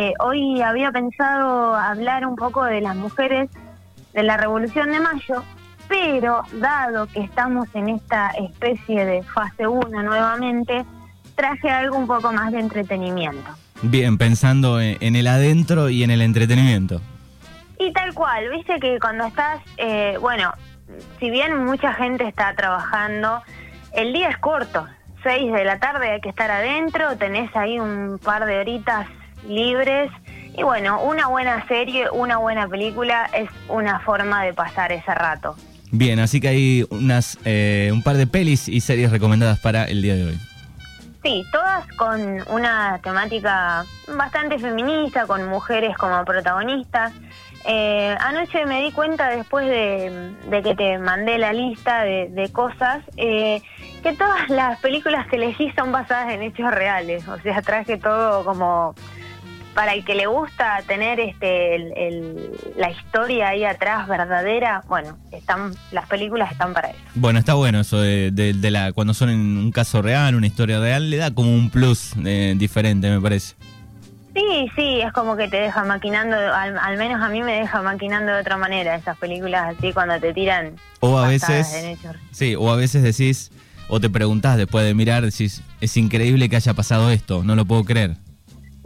Eh, hoy había pensado hablar un poco de las mujeres de la Revolución de Mayo, pero dado que estamos en esta especie de fase 1 nuevamente, traje algo un poco más de entretenimiento. Bien, pensando en, en el adentro y en el entretenimiento. Y tal cual, viste que cuando estás, eh, bueno, si bien mucha gente está trabajando, el día es corto, 6 de la tarde hay que estar adentro, tenés ahí un par de horitas libres y bueno, una buena serie, una buena película es una forma de pasar ese rato. Bien, así que hay unas, eh, un par de pelis y series recomendadas para el día de hoy. Sí, todas con una temática bastante feminista, con mujeres como protagonistas. Eh, anoche me di cuenta después de, de que te mandé la lista de, de cosas eh, que todas las películas que elegí son basadas en hechos reales. O sea, traje todo como para el que le gusta tener este el- el- la historia ahí atrás verdadera. Bueno, están las películas están para eso. Bueno, está bueno eso de, de- de la cuando son en un caso real, una historia real, le da como un plus eh, diferente, me parece. Sí, sí, es como que te deja maquinando, al, al menos a mí me deja maquinando de otra manera esas películas así cuando te tiran O a veces, sí, o a veces decís, o te preguntás después de mirar, decís, es increíble que haya pasado esto, no lo puedo creer.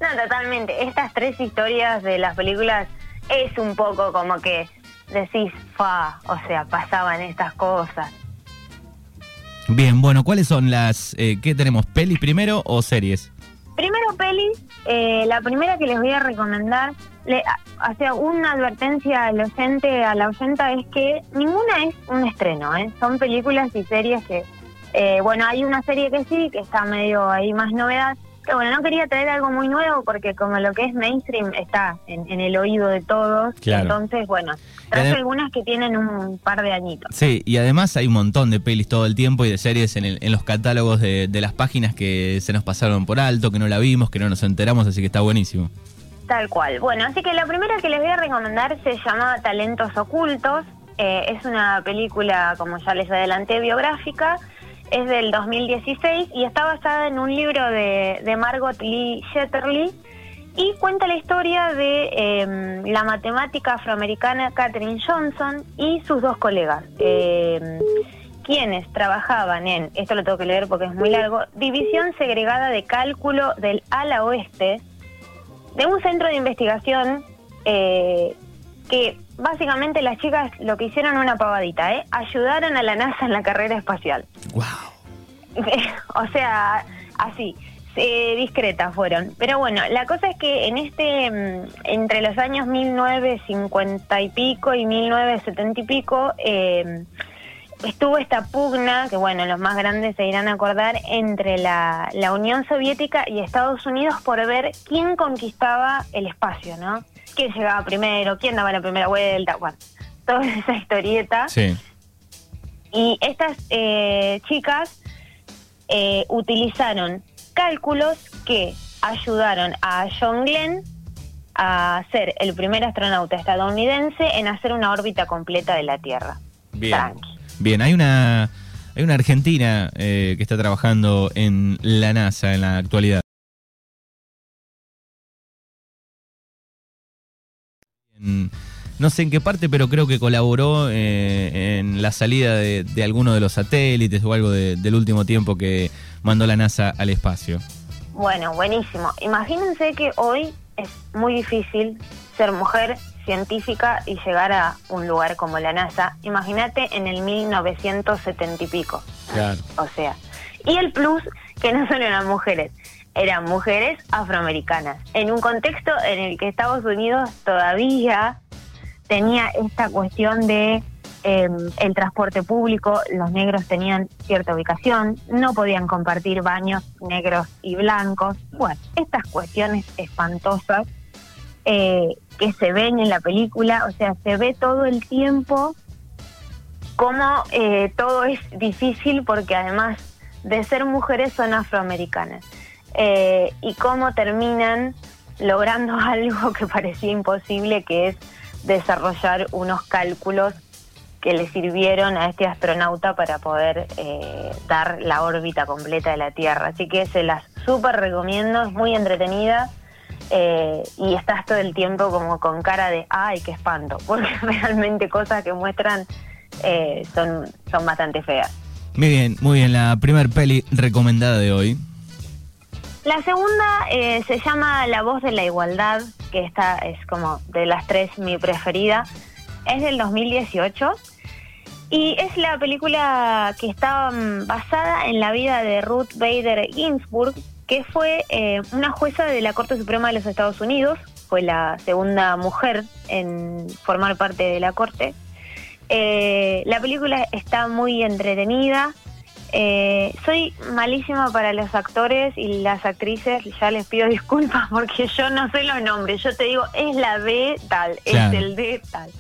No, totalmente. Estas tres historias de las películas es un poco como que decís, fa, o sea, pasaban estas cosas. Bien, bueno, ¿cuáles son las, eh, qué tenemos, pelis primero o series? Primero, pelis, eh, la primera que les voy a recomendar, le, o sea, una advertencia al oyente, a la oyenta, es que ninguna es un estreno, ¿eh? son películas y series que, eh, bueno, hay una serie que sí, que está medio ahí más novedad, que bueno, no quería traer algo muy nuevo porque como lo que es mainstream está en, en el oído de todos, Claro. entonces, bueno, traje algunas que tienen un par de añitos. Sí, y además hay un montón de pelis todo el tiempo y de series en, el- en los catálogos de, de las páginas que se nos pasaron por alto, que no la vimos, que no nos enteramos, así que está buenísimo. Tal cual. Bueno, así que la primera que les voy a recomendar se llama Talentos Ocultos. Eh, es una película, como ya les adelanté, biográfica. Es del 2016 y está basada en un libro de, de Margot Lee Shetterly y cuenta la historia de eh, la matemática afroamericana Katherine Johnson y sus dos colegas, eh, quienes trabajaban en, esto lo tengo que leer porque es muy largo, División Segregada de Cálculo del Ala Oeste, de un centro de investigación eh, que básicamente las chicas lo que hicieron una pavadita, ¿eh? ayudaron a la NASA en la carrera espacial. ¡Wow! o sea, así, eh, discretas fueron. Pero bueno, la cosa es que en este, mm, entre los años 1950 y pico y 1970 y pico, eh, estuvo esta pugna, que bueno, los más grandes se irán a acordar, entre la, la Unión Soviética y Estados Unidos por ver quién conquistaba el espacio, ¿no? ¿Quién llegaba primero? ¿Quién daba la primera vuelta? Bueno, toda esa historieta. Sí. Y estas eh, chicas eh, utilizaron cálculos que ayudaron a John Glenn a ser el primer astronauta estadounidense en hacer una órbita completa de la Tierra. Bien. Tranqui. Bien, hay una, hay una argentina eh, que está trabajando en la NASA en la actualidad. No sé en qué parte, pero creo que colaboró eh, en la salida de, de alguno de los satélites o algo de- del último tiempo que mandó la NASA al espacio. Bueno, buenísimo. Imagínense que hoy es muy difícil ser mujer científica y llegar a un lugar como la NASA. Imagínate en el 1970 y pico. Claro. O sea, y el plus que no solo eran mujeres, eran mujeres afroamericanas, en un contexto en el que Estados Unidos todavía tenía esta cuestión de eh, el transporte público, los negros tenían cierta ubicación, no podían compartir baños negros y blancos, bueno, estas cuestiones espantosas eh, que se ven en la película, o sea, se ve todo el tiempo cómo eh, todo es difícil porque además de ser mujeres son afroamericanas Eh, y cómo terminan logrando algo que parecía imposible que es desarrollar unos cálculos que le sirvieron a este astronauta para poder eh, dar la órbita completa de la Tierra. Así que se las súper recomiendo, es muy entretenida. eh, y estás todo el tiempo como con cara de, ay, qué espanto, porque realmente cosas que muestran eh, son, son bastante feas. Muy bien, muy bien, la primer peli recomendada de hoy. La segunda eh, se llama La voz de la igualdad, que esta es como de las tres mi preferida. Es del 2018 y es la película que está mm, basada en la vida de Ruth Bader Ginsburg, que fue eh, una jueza de la Corte Suprema de los Estados Unidos. Fue la segunda mujer en formar parte de la Corte. Eh, la película está muy entretenida. Eh, soy malísima para los actores y las actrices, ya les pido disculpas porque yo no sé los nombres, yo te digo, es la de tal, es el de tal.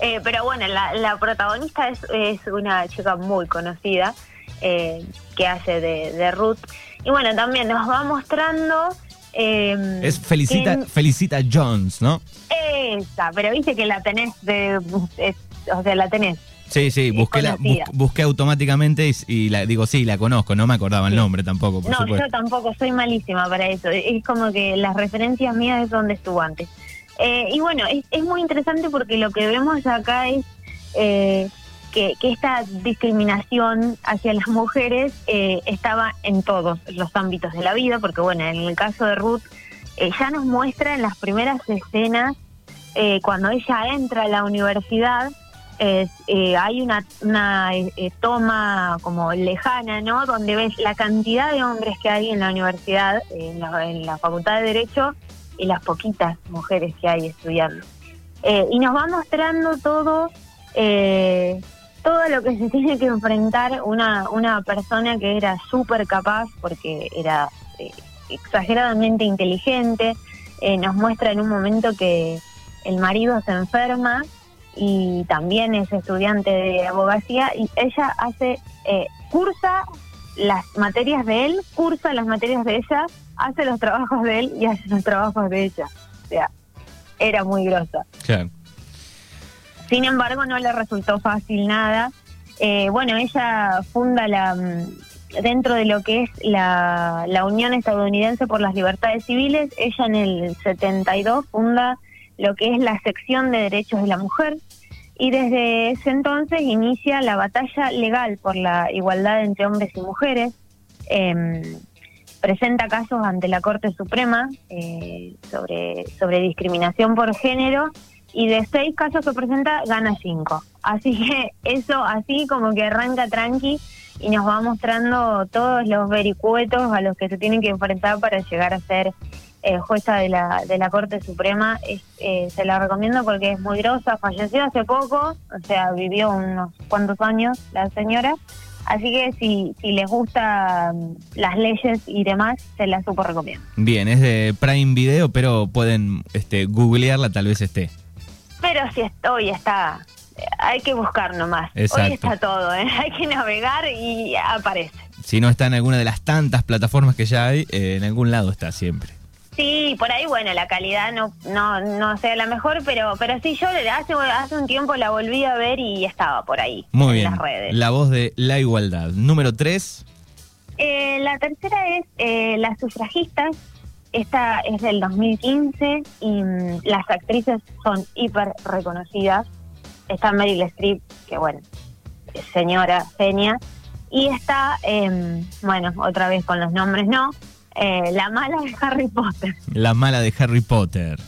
Eh, pero bueno, la, protagonista es, es, una chica muy conocida eh, que hace de, Ruth. Y bueno, también nos va mostrando... Em, es Felicita, Felicita Jones, ¿no? Esa, pero viste que la tenés de... o sea, la tenés Sí, sí, busqué, la, busqué automáticamente y, la, digo, sí, la conozco, no me acordaba el nombre tampoco. no, yo tampoco, soy malísima para eso. Es como que las referencias mías es donde estuvo antes. Eh, y bueno, es, muy interesante porque lo que vemos acá es eh, que, esta discriminación hacia las mujeres eh, estaba en todos los ámbitos de la vida, porque bueno, en el caso de Ruth, ya nos muestra en las primeras escenas, cuando ella entra a la universidad, eh, hay una, una eh, toma como lejana, ¿no? Donde ves la cantidad de hombres que hay en la universidad, en la, Facultad de Derecho, y las poquitas mujeres que hay estudiando. Eh, y nos va mostrando todo, todo lo que se tiene que enfrentar una, una persona que era súper capaz, porque era exageradamente inteligente. nos muestra en un momento que el marido se enferma y también es estudiante de abogacía y ella hace, eh, cursa las materias de él, cursa las materias de ella, hace los trabajos de él y hace los trabajos de ella. O sea, era muy grosa. Sin embargo, no le resultó fácil nada. Eh, bueno, ella funda la mm, dentro de lo que es la, la Unión Estadounidense por las Libertades Civiles, ella en el 72 funda lo que es la sección de derechos de la mujer, y desde ese entonces inicia la batalla legal por la igualdad entre hombres y mujeres. Em, presenta casos ante la Corte Suprema eh, sobre, sobre discriminación por género y de seis casos que presenta gana cinco. Así que eso así como que arranca tranqui y nos va mostrando todos los vericuetos a los que se tienen que enfrentar para llegar a ser eh, jueza de la, de la Corte Suprema. Eh, se la recomiendo porque es muy grosa, falleció hace poco, o sea, vivió unos cuantos años la señora. Así que si, si les gustan las leyes y demás, se la supo recomiendo. Bien, es de Prime Video, pero pueden este, googlearla, tal vez esté. Pero si hoy está, hay que buscar nomás. Hoy está todo, ¿eh? hay que navegar y aparece. Si no está en alguna de las tantas plataformas que ya hay, eh, en algún lado está siempre. Sí, por ahí, bueno, la calidad no no no sea la mejor, pero pero sí, yo hace, hace un tiempo la volví a ver y estaba por ahí. Muy bien. Las redes. La voz de la igualdad. Número tres. Eh, la tercera es eh, Las sufragistas. Esta es del 2015 y mm, las actrices son hiper reconocidas. Está Meryl Streep, que bueno, señora genia. Y está, em, bueno, otra vez con los nombres no, eh, la mala de Harry Potter. La mala de Harry Potter.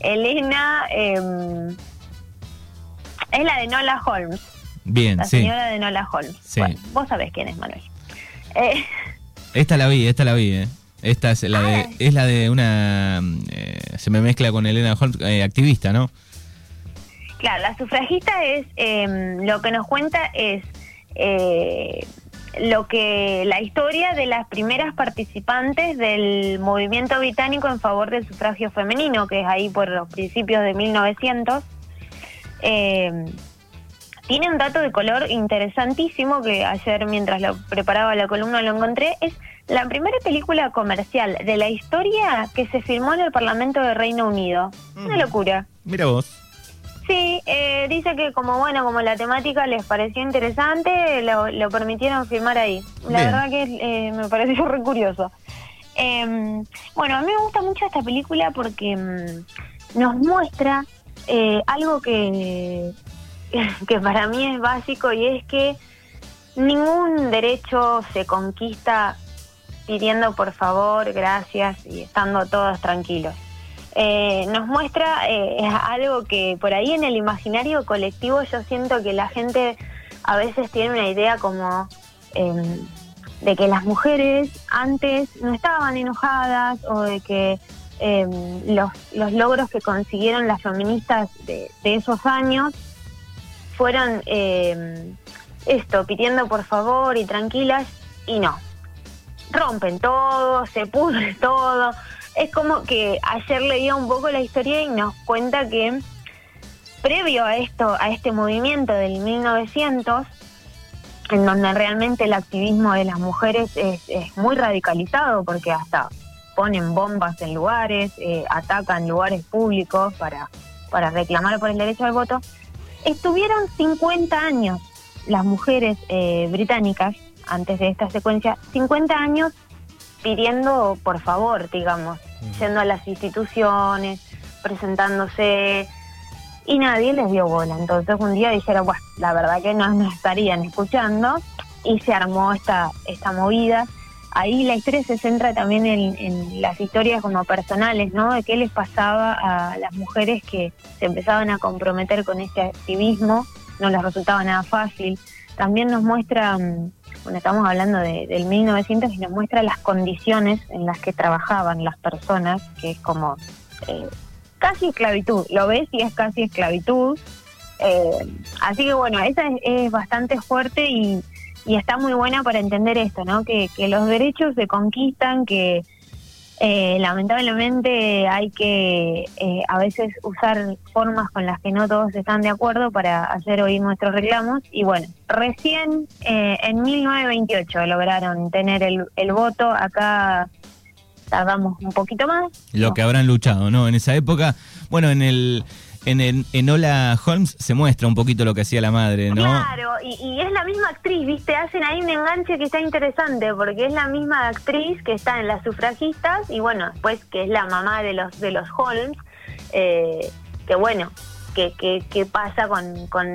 Elena em, es la de Nola Holmes. Bien, la señora de Nola Holmes. Sí. vos sabés quién es, Manuel. Eh, esta la vi, esta la vi, ¿eh? Esta es la de, es la de una, eh, se me mezcla con Elena Holmes, activista, ¿no? Claro, la sufragista es, em, lo que nos cuenta es lo que la historia de las primeras participantes del movimiento británico en favor del sufragio femenino, que es ahí por los principios de 1900. Eh, tiene un dato de color interesantísimo que ayer mientras lo preparaba la columna lo encontré. Es la primera película comercial de la historia que se filmó en el Parlamento de Reino Unido. Una locura. Mira vos. Sí, eh, dice que como bueno, como la temática les pareció interesante, lo, permitieron filmar ahí. La verdad que eh, me pareció re curioso. Em, bueno, a mí me gusta mucho esta película porque mm, nos muestra eh, algo que, que para mí es básico y es que ningún derecho se conquista pidiendo por favor, gracias y estando todos tranquilos. Eh, nos muestra eh, algo que por ahí en el imaginario colectivo yo siento que la gente a veces tiene una idea como em, de que las mujeres antes no estaban enojadas o de que em, los, los logros que consiguieron las feministas de, esos años fueron em, esto, pidiendo por favor y tranquilas, y no. Rompen todo, se pudre todo. Es como que ayer leía un poco la historia y nos cuenta que previo a esto, a este movimiento del 1900, en donde realmente el activismo de las mujeres es, muy radicalizado porque hasta ponen bombas en lugares, eh, atacan lugares públicos para, para reclamar por el derecho al voto, estuvieron 50 años las mujeres eh, británicas, antes de esta secuencia, 50 años pidiendo por favor, digamos, yendo a las instituciones, presentándose, y nadie les dio bola. Entonces un día dijeron, bueno, la verdad que no nos estarían escuchando y se armó esta, esta movida. Ahí la historia se centra también en, las historias como personales, ¿no? De qué les pasaba a las mujeres que se empezaban a comprometer con este activismo, no les resultaba nada fácil. También nos muestra, mm, bueno, estamos hablando de, del 1900 y nos muestra las condiciones en las que trabajaban las personas, que es como eh, casi esclavitud, lo ves y es casi esclavitud. Eh, así que bueno, esa es, bastante fuerte y, está muy buena para entender esto, ¿no? Que, los derechos se conquistan, que eh, lamentablemente hay que eh, a veces usar formas con las que no todos están de acuerdo para hacer oír nuestros reclamos. Y bueno, recién en 1928 lograron tener el, el voto acá tardamos un poquito más. Lo que habrán luchado, ¿no? En esa época, bueno, en el... En, en Hola Holmes se muestra un poquito lo que hacía la madre, ¿no? Claro, y, es la misma actriz, ¿viste? Hacen ahí un enganche que está interesante, porque es la misma actriz que está en las sufragistas y bueno, después que es la mamá de los de los Holmes, eh, que bueno, que, que, pasa con, con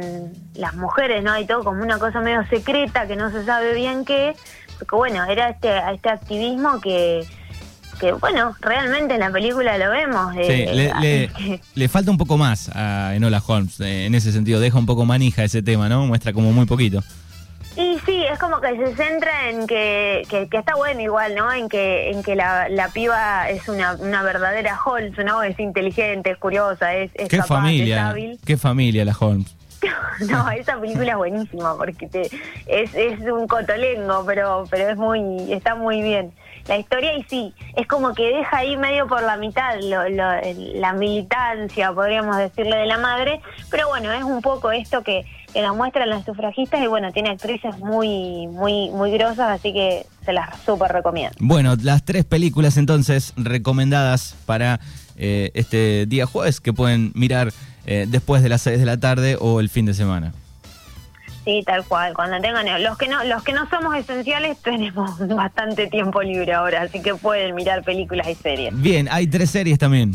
las mujeres, ¿no? Hay todo como una cosa medio secreta que no se sabe bien qué, porque bueno, era este, este activismo que que bueno, realmente en la película lo vemos. sí, le, falta un poco más a Enola Holmes, eh, en ese sentido, deja un poco manija ese tema, ¿no? Muestra como muy poquito. Y sí, es como que se centra en que, que, está bueno igual, ¿no? En que, en que la, la piba es una, una verdadera Holmes, ¿no? Es inteligente, es curiosa, es, es ¿Qué familia, Qué familia la Holmes. no, esa película es buenísima porque te, es, es un cotolengo, pero, pero es muy, está muy bien la historia y sí, es como que deja ahí medio por la mitad la militancia, podríamos decirle, de la madre, pero bueno, es un poco esto que, que muestran las sufragistas y bueno, tiene actrices muy, muy, muy grosas, así que se las súper recomiendo. Bueno, las tres películas entonces recomendadas para eh, este día jueves que pueden mirar eh, después de las 6 de la tarde o el fin de semana. Sí, tal cual. Cuando tengan los que no los que no somos esenciales tenemos bastante tiempo libre ahora, así que pueden mirar películas y series. Bien, hay tres series también.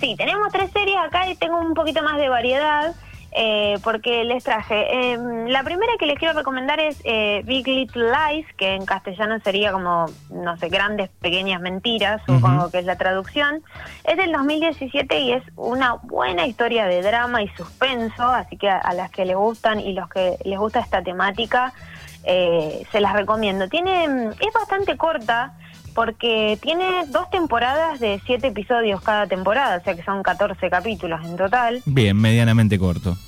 Sí, tenemos tres series acá y tengo un poquito más de variedad. Eh, porque les traje. Em, la primera que les quiero recomendar es eh, Big Little Lies, que en castellano sería como, no sé, grandes pequeñas mentiras, supongo que es la traducción. Es del 2017 y es una buena historia de drama y suspenso, así que a, las que les gustan y los que les gusta esta temática, eh, se las recomiendo. Tiene, es bastante corta porque tiene dos temporadas de siete episodios cada temporada, o sea que son 14 capítulos en total. Bien, medianamente corto.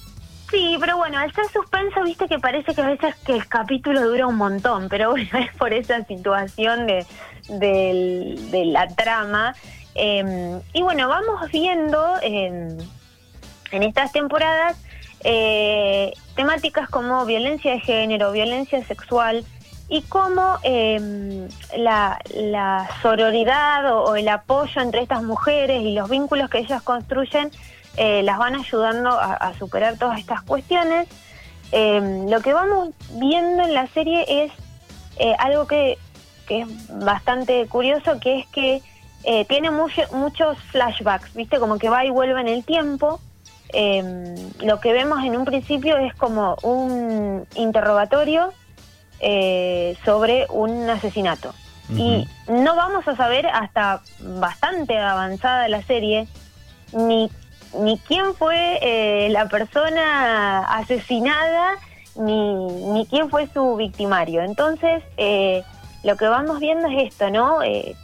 Sí, pero bueno, al ser suspenso, viste que parece que a veces que el capítulo dura un montón, pero bueno, es por esa situación de, de, la trama. Em, y bueno, vamos viendo en estas temporadas eh, temáticas como violencia de género, violencia sexual, y cómo em, la, sororidad o, el apoyo entre estas mujeres y los vínculos que ellas construyen eh, las van ayudando a, superar todas estas cuestiones. Em, lo que vamos viendo en la serie es eh, algo que que es bastante curioso, que es que eh, tiene muchos flashbacks, ¿viste? Como que va y vuelve en el tiempo. Em, lo que vemos en un principio es como un interrogatorio eh, sobre un asesinato. Y no vamos a saber hasta bastante avanzada la serie ni, ni quién fue eh, la persona asesinada ni, ni quién fue su victimario. Entonces, eh, lo que vamos viendo es esto, ¿no? Eh,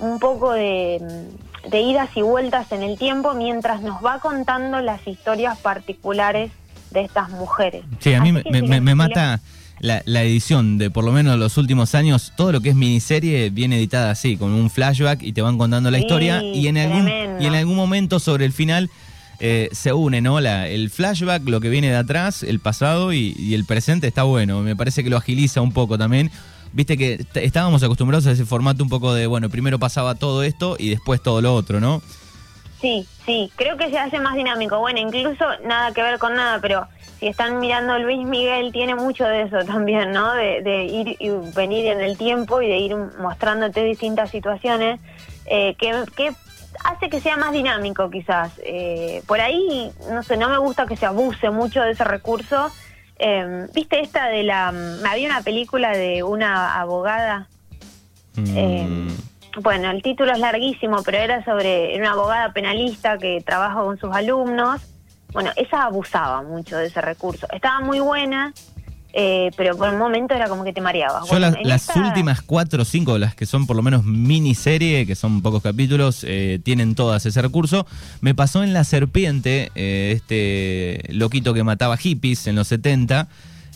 un poco de, de, idas y vueltas en el tiempo mientras nos va contando las historias particulares de estas mujeres. Sí, a mí me, mata la, la, edición de por lo menos los últimos años, todo lo que es miniserie viene editada así, con un flashback y te van contando la historia y en, algún, y en algún momento sobre el final eh, se une, ¿no? La, el flashback, lo que viene de atrás, el pasado y, el presente está bueno. Me parece que lo agiliza un poco también. Viste que estábamos acostumbrados a ese formato un poco de, bueno, primero pasaba todo esto y después todo lo otro, ¿no? Sí, sí, creo que se hace más dinámico. Bueno, incluso nada que ver con nada, pero si están mirando Luis Miguel, tiene mucho de eso también, ¿no? De, ir y venir en el tiempo y de ir mostrándote distintas situaciones eh, que, hace que sea más dinámico quizás. Eh, por ahí, no sé, no me gusta que se abuse mucho de ese recurso. Eh, ¿Viste esta de la... Había una película de una abogada. Eh, bueno, el título es larguísimo, pero era sobre una abogada penalista que trabaja con sus alumnos. Bueno, esa abusaba mucho de ese recurso. Estaba muy buena, eh, pero por un momento era como que te mareaba. Yo las, últimas cuatro o cinco, las que son por lo menos miniserie, que son pocos capítulos, eh, tienen todas ese recurso. Me pasó en La Serpiente, eh, este loquito que mataba hippies en los 70,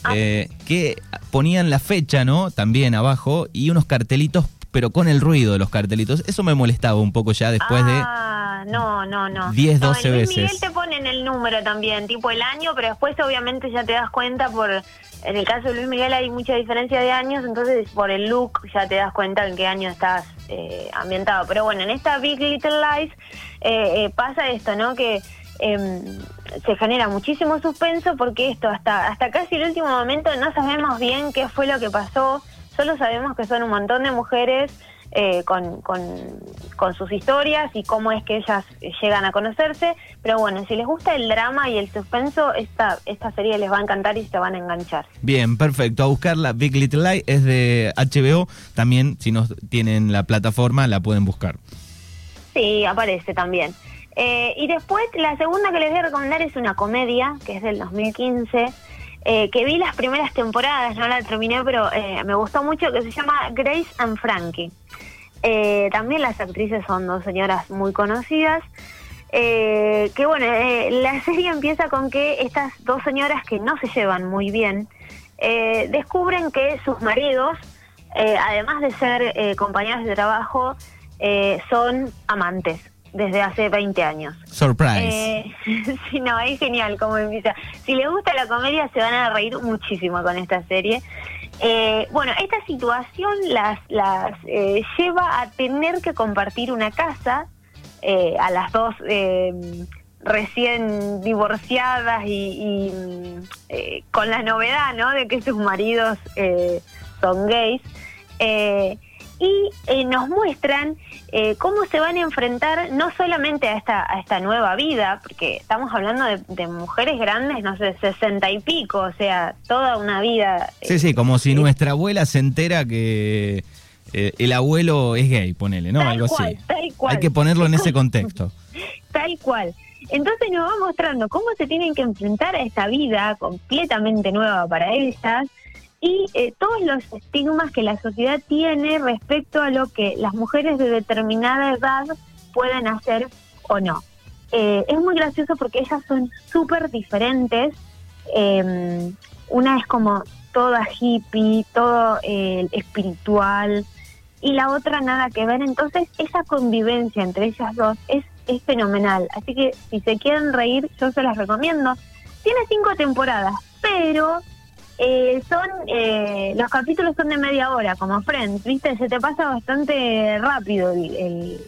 ah. que ponían la fecha, ¿no? También abajo, y unos cartelitos, pero con el ruido de los cartelitos. Eso me molestaba un poco ya después de... Ah, no, no, no. 10, 12 veces. Miguel te ponen el número también, tipo el año, pero después obviamente ya te das cuenta por en el caso de Luis Miguel hay mucha diferencia de años, entonces por el look ya te das cuenta en qué año estás eh, ambientado. Pero bueno, en esta Big Little Lies eh, eh, pasa esto, ¿no? Que em, se genera muchísimo suspenso porque esto hasta, hasta casi el último momento no sabemos bien qué fue lo que pasó, solo sabemos que son un montón de mujeres eh, con, con, sus historias y cómo es que ellas llegan a conocerse. Pero bueno, si les gusta el drama y el suspenso, esta, esta serie les va a encantar y se van a enganchar. Bien, perfecto. A buscarla. Big Little Lie es de HBO. También, si no tienen la plataforma, la pueden buscar. Sí, aparece también. Eh, y después, la segunda que les voy a recomendar es una comedia, que es del 2015. Eh, que vi las primeras temporadas, no la terminé, pero eh, me gustó mucho, que se llama Grace and Frankie. Eh, también las actrices son dos señoras muy conocidas. que bueno, la serie empieza con que estas dos señoras que no se llevan muy bien, descubren que sus maridos, además de ser compañeros de trabajo, son amantes desde hace 20 años. Surprise. Eh, sí, no, es genial como empieza. Si les gusta la comedia, se van a reír muchísimo con esta serie. Eh, bueno, esta situación las, las eh, lleva a tener que compartir una casa eh, a las dos recién divorciadas y, y con la novedad, ¿no? De que sus maridos son gays y eh, nos muestran eh, cómo se van a enfrentar no solamente a esta, a esta nueva vida, porque estamos hablando de, mujeres grandes, no sé, sesenta y pico, o sea, toda una vida. Sí, sí, como si nuestra abuela se entera que eh, el abuelo es gay, ponele, ¿no? Algo así. Hay que ponerlo en ese contexto. tal cual. Entonces nos va mostrando cómo se tienen que enfrentar a esta vida completamente nueva para ellas y eh, todos los estigmas que la sociedad tiene respecto a lo que las mujeres de determinada edad pueden hacer o no. Eh, es muy gracioso porque ellas son súper diferentes. Em, una es como toda hippie, todo eh, espiritual, y la otra nada que ver. Entonces, esa convivencia entre ellas dos es, es fenomenal. Así que si se quieren reír, yo se las recomiendo. Tiene cinco temporadas, pero eh, son eh, los capítulos son de media hora, como Friends, ¿viste? Se te pasa bastante rápido el,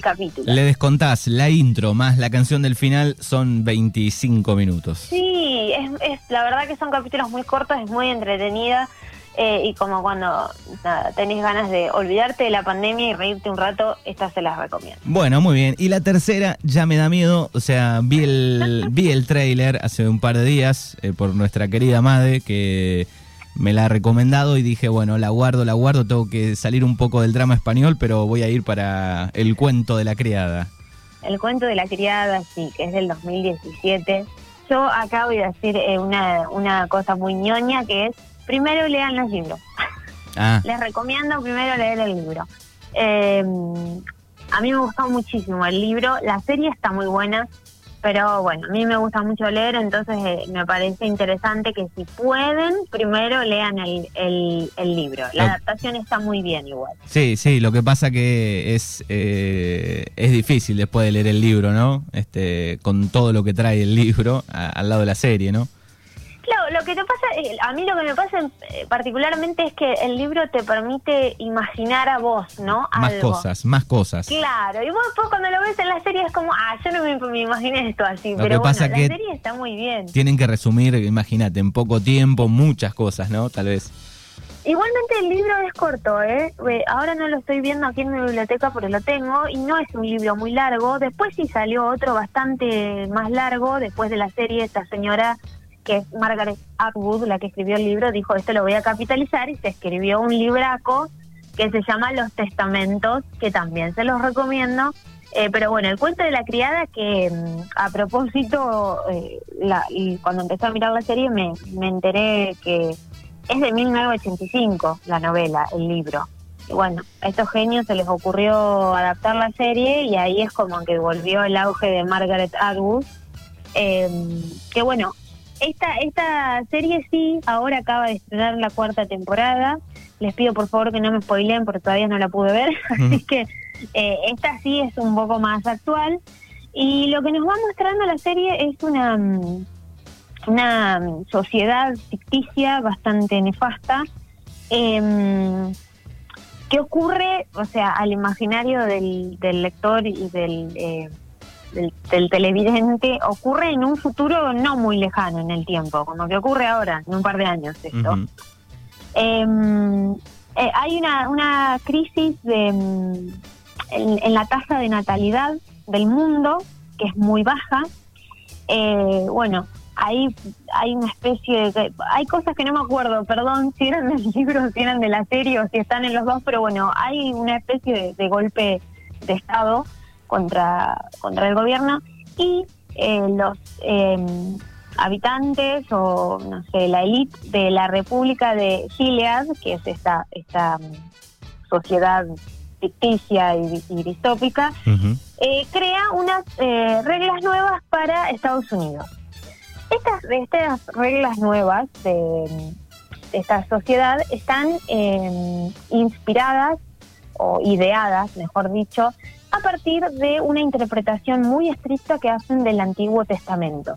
capítulo. Le descontás la intro más la canción del final, son 25 minutos. Sí, es, la verdad que son capítulos muy cortos, es muy entretenida. Eh, y como cuando tenés ganas de olvidarte de la pandemia y reírte un rato, esta se las recomiendo. Bueno, muy bien. Y la tercera ya me da miedo, o sea, vi el, vi el trailer hace un par de días eh, por nuestra querida madre que me la ha recomendado y dije, bueno, la guardo, la guardo, tengo que salir un poco del drama español, pero voy a ir para el cuento de la criada. El cuento de la criada, sí, que es del 2017. Yo acá voy a decir eh, una, una cosa muy ñoña que es primero lean los libros. Ah. Les recomiendo primero leer el libro. Eh, a mí me gustó muchísimo el libro, la serie está muy buena, pero bueno, a mí me gusta mucho leer, entonces eh, me parece interesante que si pueden, primero lean el, el, libro. La adaptación está muy bien igual. Sí, sí, lo que pasa que es, eh, es difícil después de leer el libro, ¿no? Este, con todo lo que trae el libro al lado de la serie, ¿no? Claro, lo que te pasa, a mí lo que me pasa eh, particularmente es que el libro te permite imaginar a vos, ¿no? Más cosas, más cosas. Claro, y vos, cuando lo ves en la serie es como, ah, yo no me, imaginé esto así, pero bueno, la serie está muy bien. Tienen que resumir, imagínate, en poco tiempo muchas cosas, ¿no? Tal vez. Igualmente el libro es corto, ¿eh? Ahora no lo estoy viendo aquí en mi biblioteca porque lo tengo y no es un libro muy largo. Después sí salió otro bastante más largo, después de la serie esta señora que es Margaret Atwood, la que escribió el libro, dijo, esto lo voy a capitalizar y se escribió un libraco que se llama Los Testamentos, que también se los recomiendo. Eh, pero bueno, el cuento de la criada que mm, a propósito, eh, y cuando empecé a mirar la serie me, enteré que es de 1985 la novela, el libro. Y bueno, a estos genios se les ocurrió adaptar la serie y ahí es como que volvió el auge de Margaret Atwood. Eh, que bueno, esta, esta serie sí, ahora acaba de estrenar la cuarta temporada. Les pido por favor que no me spoileen porque todavía no la pude ver. Así que eh, esta sí es un poco más actual. Y lo que nos va mostrando la serie es una, mm, una sociedad ficticia bastante nefasta. Eh, ¿Qué ocurre, o sea, al imaginario del, del lector y del, eh, del, televidente ocurre en un futuro no muy lejano en el tiempo, como que ocurre ahora, en un par de años esto. Eh, hay una, una crisis de, em, en, la tasa de natalidad del mundo, que es muy baja. Eh, bueno, hay, hay una especie de... Hay cosas que no me acuerdo, perdón, si eran del libro, si eran de la serie o si están en los dos, pero bueno, hay una especie de golpe de Estado contra, contra el gobierno y eh, los em, habitantes o no sé la élite de la República de Gilead, que es esta esta mm, sociedad ficticia y, distópica, eh, crea unas eh, reglas nuevas para Estados Unidos. Estas, estas reglas nuevas de, esta sociedad están em, inspiradas o ideadas, mejor dicho, a partir de una interpretación muy estricta que hacen del Antiguo Testamento.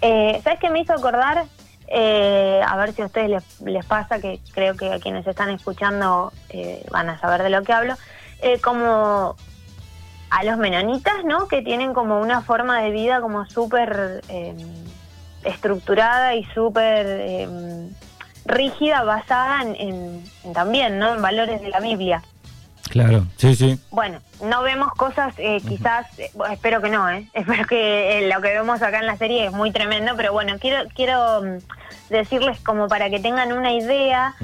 Eh, ¿Sabes qué me hizo acordar? Eh, a ver si a ustedes les, pasa, que creo que a quienes están escuchando eh, van a saber de lo que hablo, como a los menonitas, ¿no? Que tienen como una forma de vida como súper estructurada y súper rígida, basada en, en, también, ¿no? En valores de la Biblia. Claro, sí, sí. Bueno, no vemos cosas, eh, quizás, eh, espero que no, ¿eh? Espero que eh, lo que vemos acá en la serie es muy tremendo, pero bueno, quiero, quiero mm, decirles como para que tengan una idea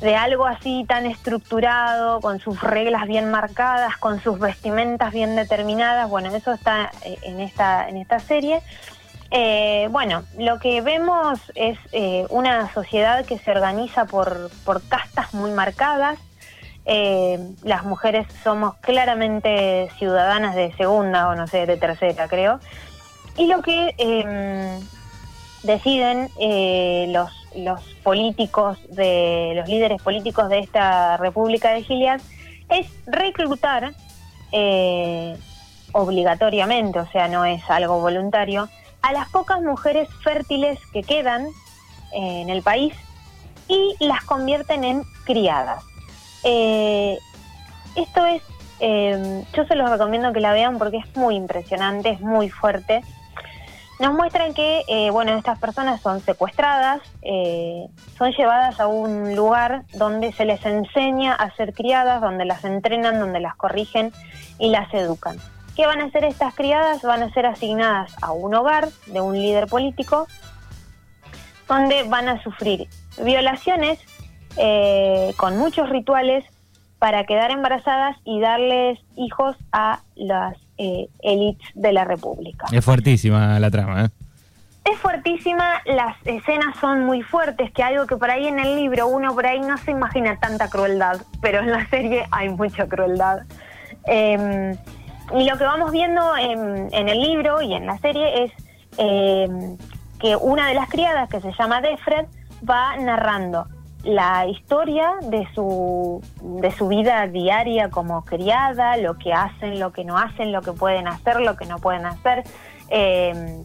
de algo así tan estructurado, con sus reglas bien marcadas, con sus vestimentas bien determinadas, bueno, eso está en esta, en esta serie. bueno, lo que vemos es una sociedad que se organiza por, por castas muy marcadas, eh, las mujeres somos claramente ciudadanas de segunda o no sé, de tercera, creo. Y lo que em, deciden eh, los, los políticos, de los líderes políticos de esta República de Gilead es reclutar eh, obligatoriamente, o sea, no es algo voluntario, a las pocas mujeres fértiles que quedan en el país y las convierten en criadas. Eh, esto es, eh, yo se los recomiendo que la vean porque es muy impresionante, es muy fuerte. nos muestran que, eh, bueno, estas personas son secuestradas, eh, son llevadas a un lugar donde se les enseña a ser criadas, donde las entrenan, donde las corrigen y las educan. ¿Qué van a hacer estas criadas? Van a ser asignadas a un hogar de un líder político, donde van a sufrir violaciones eh, con muchos rituales para quedar embarazadas y darles hijos a las eh, élites de la República. Es fuertísima la trama, ¿eh? Es fuertísima, las escenas son muy fuertes, que algo que por ahí en el libro uno por ahí no se imagina tanta crueldad, pero en la serie hay mucha crueldad. Em, y lo que vamos viendo en, el libro y en la serie es em, que una de las criadas, que se llama Defred, va narrando la historia de su, de su vida diaria como criada, lo que hacen, lo que no hacen, lo que pueden hacer, lo que no pueden hacer. Eh,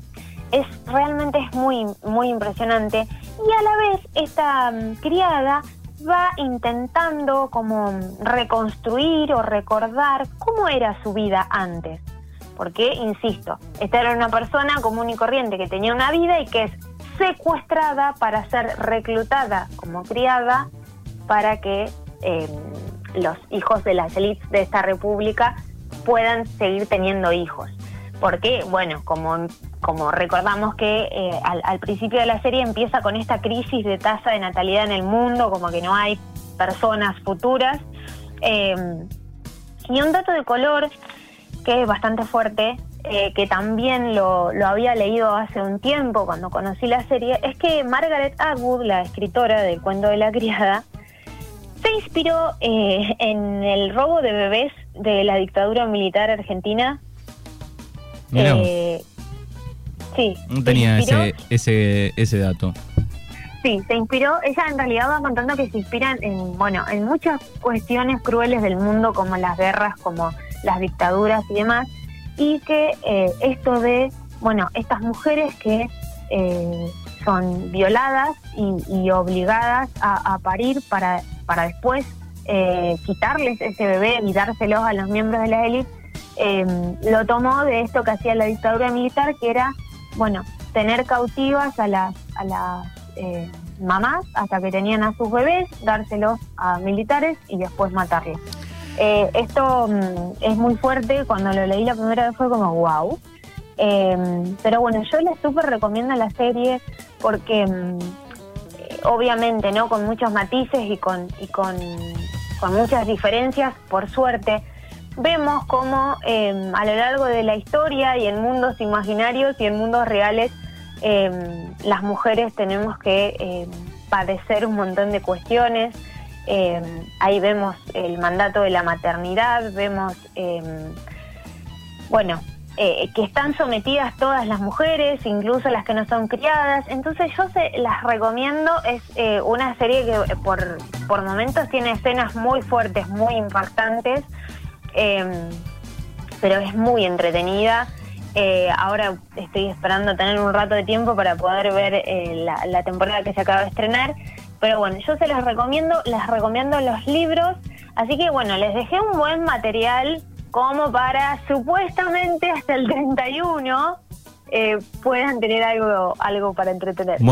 es realmente es muy, muy impresionante. Y a la vez esta mm, criada va intentando como reconstruir o recordar cómo era su vida antes. Porque, insisto, esta era una persona común y corriente que tenía una vida y que es secuestrada para ser reclutada como criada para que em, los hijos de las élites de esta república puedan seguir teniendo hijos. Porque, bueno, como, como recordamos que eh, al, principio de la serie empieza con esta crisis de tasa de natalidad en el mundo, como que no hay personas futuras. Em, y un dato de color que es bastante fuerte eh, que también lo, había leído hace un tiempo cuando conocí la serie, es que Margaret Atwood, la escritora del cuento de la criada, se inspiró eh, en el robo de bebés de la dictadura militar argentina. Eh, sí. No tenía ese, ese, ese dato. Sí, se inspiró, ella en realidad va contando que se inspiran en, bueno, en muchas cuestiones crueles del mundo como las guerras, como las dictaduras y demás, y que eh, esto de, bueno, estas mujeres que eh, son violadas y, obligadas a, parir para, para después eh, quitarles ese bebé y dárselos a los miembros de la élite, lo tomó de esto que hacía la dictadura militar, que era, bueno, tener cautivas a las, a las mamás hasta que tenían a sus bebés, dárselos a militares y después matarlos. Eh, esto mm, es muy fuerte, cuando lo leí la primera vez fue como wow. Em, pero bueno, yo les súper recomiendo la serie porque mm, obviamente, ¿no? Con muchos matices y con, y con, muchas diferencias, por suerte, vemos cómo em, a lo largo de la historia y en mundos imaginarios y en mundos reales, em, las mujeres tenemos que padecer un montón de cuestiones. Eh, ahí vemos el mandato de la maternidad, vemos, eh, bueno, eh, que están sometidas todas las mujeres, incluso las que no son criadas. Entonces yo se, las recomiendo, es una serie que por, por momentos tiene escenas muy fuertes, muy impactantes, pero es muy entretenida. ahora estoy esperando tener un rato de tiempo para poder ver la temporada que se acaba de estrenar pero bueno, yo se las recomiendo, les recomiendo los libros, así que bueno, les dejé un buen material como para supuestamente hasta el 31 eh, puedan tener algo, algo para entretener.